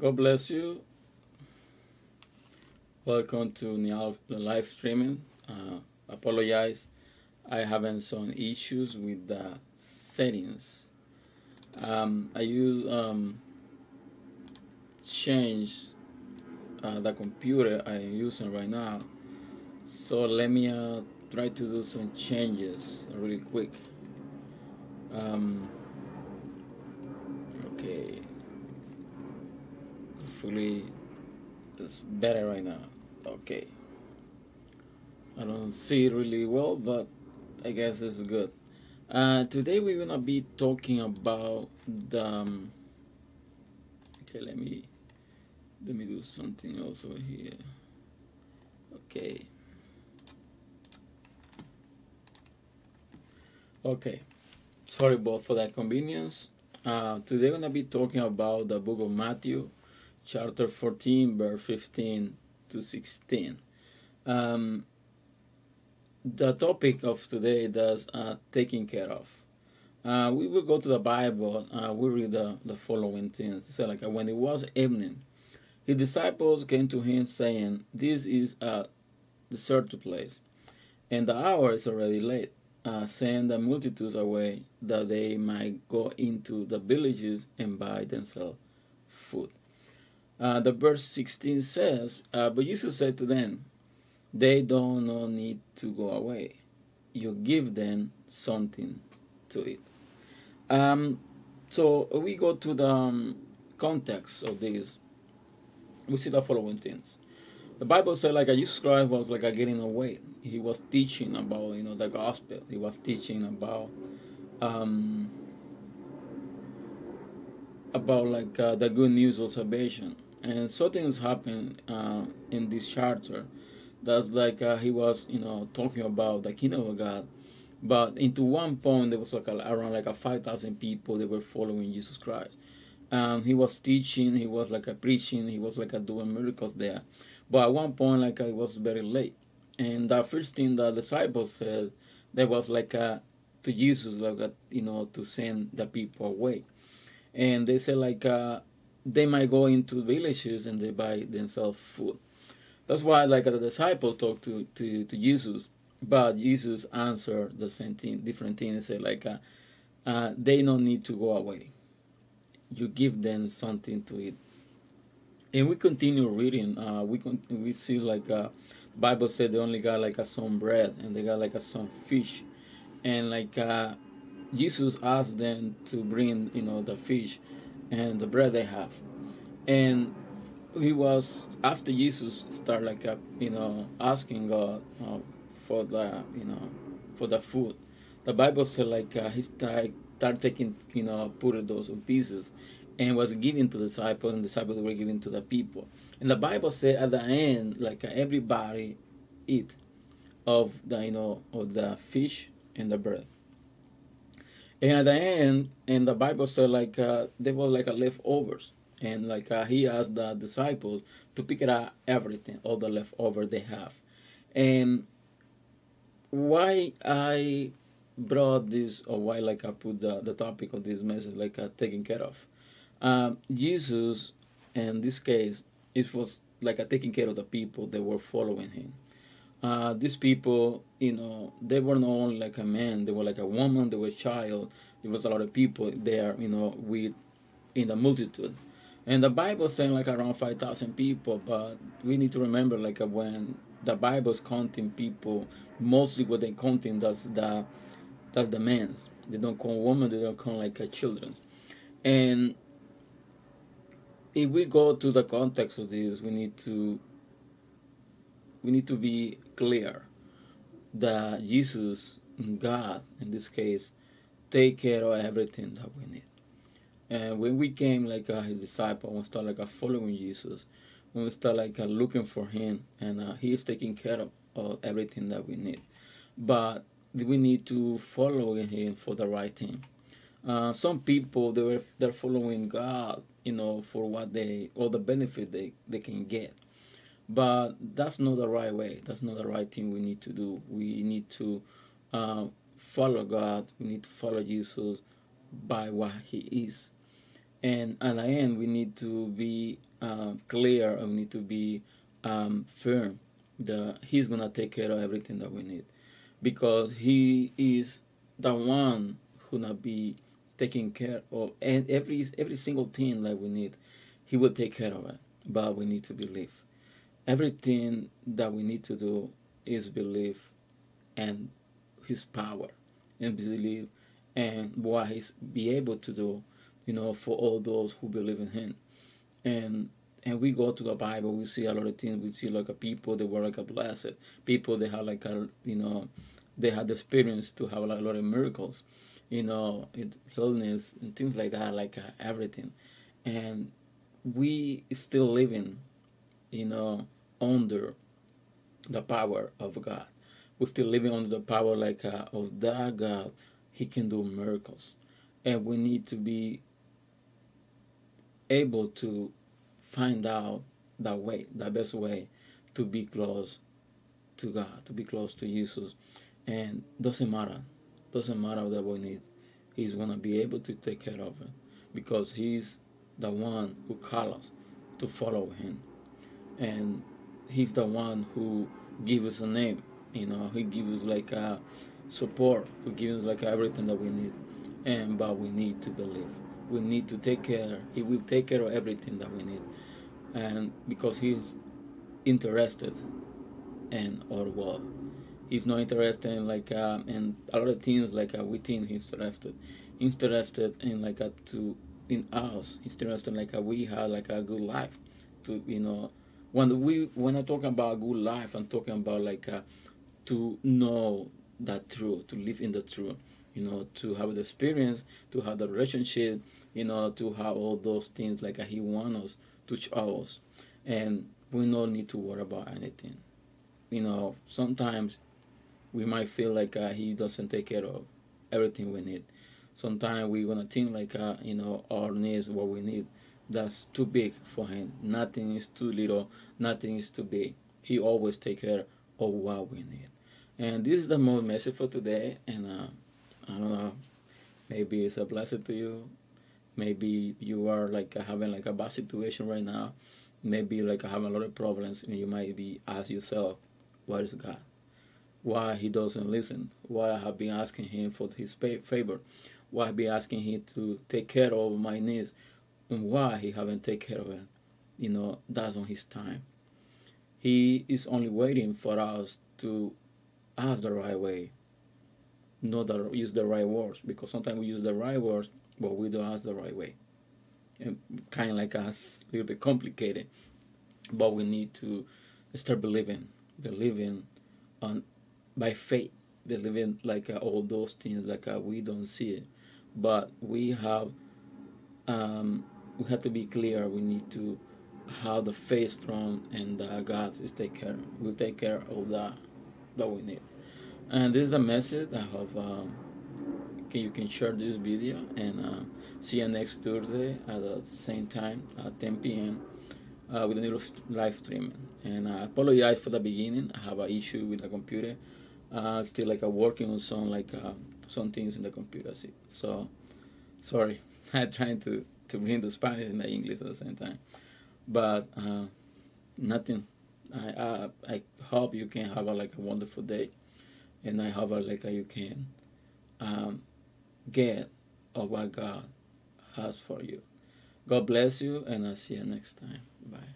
God bless you. Welcome to Nial live streaming. Uh, apologize, I having some issues with the settings. Um, I use um, change uh, the computer I'm using right now. So let me uh, try to do some changes really quick. Um, okay. Hopefully it's better right now. Okay. I don't see really well, but I guess it's good. Uh, today we're gonna be talking about the. Um, okay, let me let me do something else over here. Okay. Okay. Sorry both for that convenience. Uh, today we're gonna be talking about the book of Matthew, chapter 14, verse 15 to 16. Um, the topic of today is uh, taking care of. Uh, we will go to the Bible. Uh, we read the, the following things. It said, like, when it was evening, his disciples came to him, saying, This is a deserted place, and the hour is already late. Uh, send the multitudes away, that they might go into the villages and buy themselves food. Uh, the verse 16 says, uh, But Jesus said to them, They don't no need to go away. You give them something to eat. Um, so we go to the um, context of this. We see the following things. The Bible said like a Jesus Christ was like a getting away. He was teaching about you know the gospel. He was teaching about um, about like uh, the good news of salvation. And so things happen uh, in this charter. That's like uh, he was you know talking about the kingdom of God but into one point, there was like around like a five thousand people that were following Jesus Christ. And he was teaching, he was like a preaching, he was like a doing miracles there. But at one point, like it was very late, and the first thing the disciples said, there was like a to Jesus, like a, you know, to send the people away, and they said like uh, they might go into villages and they buy themselves food. That's why like the disciple talked to to to Jesus but Jesus answered the same thing, different thing. He said like, uh, uh, they don't need to go away. You give them something to eat. And we continue reading. Uh, we con- we see like uh, Bible said they only got like a some bread and they got like a some fish, and like uh, Jesus asked them to bring you know the fish and the bread they have, and he was after Jesus started like uh, you know asking God uh, for the you know for the food. The Bible said like uh, he started, started taking you know put those pieces and was given to the disciples and the disciples were given to the people. And the Bible said at the end like uh, everybody eat of the you know of the fish and the bread. And at the end, and the Bible said like uh, there was like a leftovers, and like uh, he asked the disciples to pick up everything, all the leftover they have, and why I brought this or why like I put the, the topic of this message like uh, taking care of. Um, Jesus, in this case, it was like a taking care of the people that were following him. Uh, these people, you know, they were not only like a man, they were like a woman, they were a child. There was a lot of people there, you know, with in the multitude. And the Bible saying like around five thousand people, but we need to remember like when the Bible's counting people, mostly what they're counting that's the that's the men's. They don't count women, they don't count like uh, children. And if we go to the context of this, we need to we need to be clear that Jesus, God in this case, take care of everything that we need. And when we came like uh, his disciple, we start like uh, following Jesus, when we start like uh, looking for him and uh, he's taking care of, of everything that we need. But we need to follow him for the right thing. Uh, some people they were they're following god you know for what they all the benefit they, they can get but that's not the right way. That's not the right thing we need to do. We need to uh, follow god. We need to follow jesus by what he is. And at the end we need to be uh, clear and we need to be um, firm that he's gonna take care of everything that we need. Because he is the one who gonna be taking care of every every single thing that we need. He will take care of it. But we need to believe everything that we need to do is believe and his power and believe and what he's be able to do you know for all those who believe in him and and we go to the Bible, we see a lot of things. We see like a people that were like a blessed people. They had like a you know, they had the experience to have like a lot of miracles, you know, illness and things like that, like uh, everything, and we still living, you know, under the power of God. We're still living under the power like uh, of that God. He can do miracles, and we need to be able to find out the way, the best way to be close to God, to be close to Jesus. And doesn't matter, doesn't matter what we need. He's gonna be able to take care of it because He's the one who calls us to follow Him, and He's the one who gives us a name. You know, He gives us like a support, He gives us like everything that we need, and but we need to believe we need to take care. He will take care of everything that we need, and because he's interested in our world, he's not interested in like uh, in a lot of things like uh, we think he's interested. Interested in like uh, to in us. He's interested in, like uh, we have like a good life. To you know, when we when I talk about a good life, I'm talking about like uh, to know that truth, to live in the truth you know, to have the experience, to have the relationship, you know, to have all those things like He wants us to show us. And we don't need to worry about anything. You know, sometimes we might feel like uh, He doesn't take care of everything we need. Sometimes we're gonna think like uh, you know our needs, what we need, that's too big for Him. Nothing is too little. Nothing is too big. He always take care of what we need. And this is the most message for today. And uh, I don't know. Maybe it's a blessing to you. Maybe you are like having like a bad situation right now. Maybe like having a lot of problems, and you might be ask yourself, "What is God? Why He doesn't listen? Why I have been asking Him for His favor? Why I been asking Him to take care of my needs, and why He haven't take care of it? You know, that's on His time. He is only waiting for us to ask the right way not the, use the right words because sometimes we use the right words but we don't ask the right way and kind of like us a little bit complicated but we need to start believing believing on by faith believing like uh, all those things like uh, we don't see it but we have um, we have to be clear we need to have the faith strong and uh, god is take care will take care of that that we need and this is the message I hope um, can, you can share this video and uh, see you next Thursday at the same time at 10 p.m. Uh, with a new live streaming. And I apologize for the beginning. I have an issue with the computer. Uh, still like I'm working on some like uh, some things in the computer. So sorry, I'm trying to to bring the Spanish and the English at the same time. But uh, nothing. I, I I hope you can have a, like a wonderful day and I hope like you can um, get of what God has for you. God bless you, and I'll see you next time. Bye.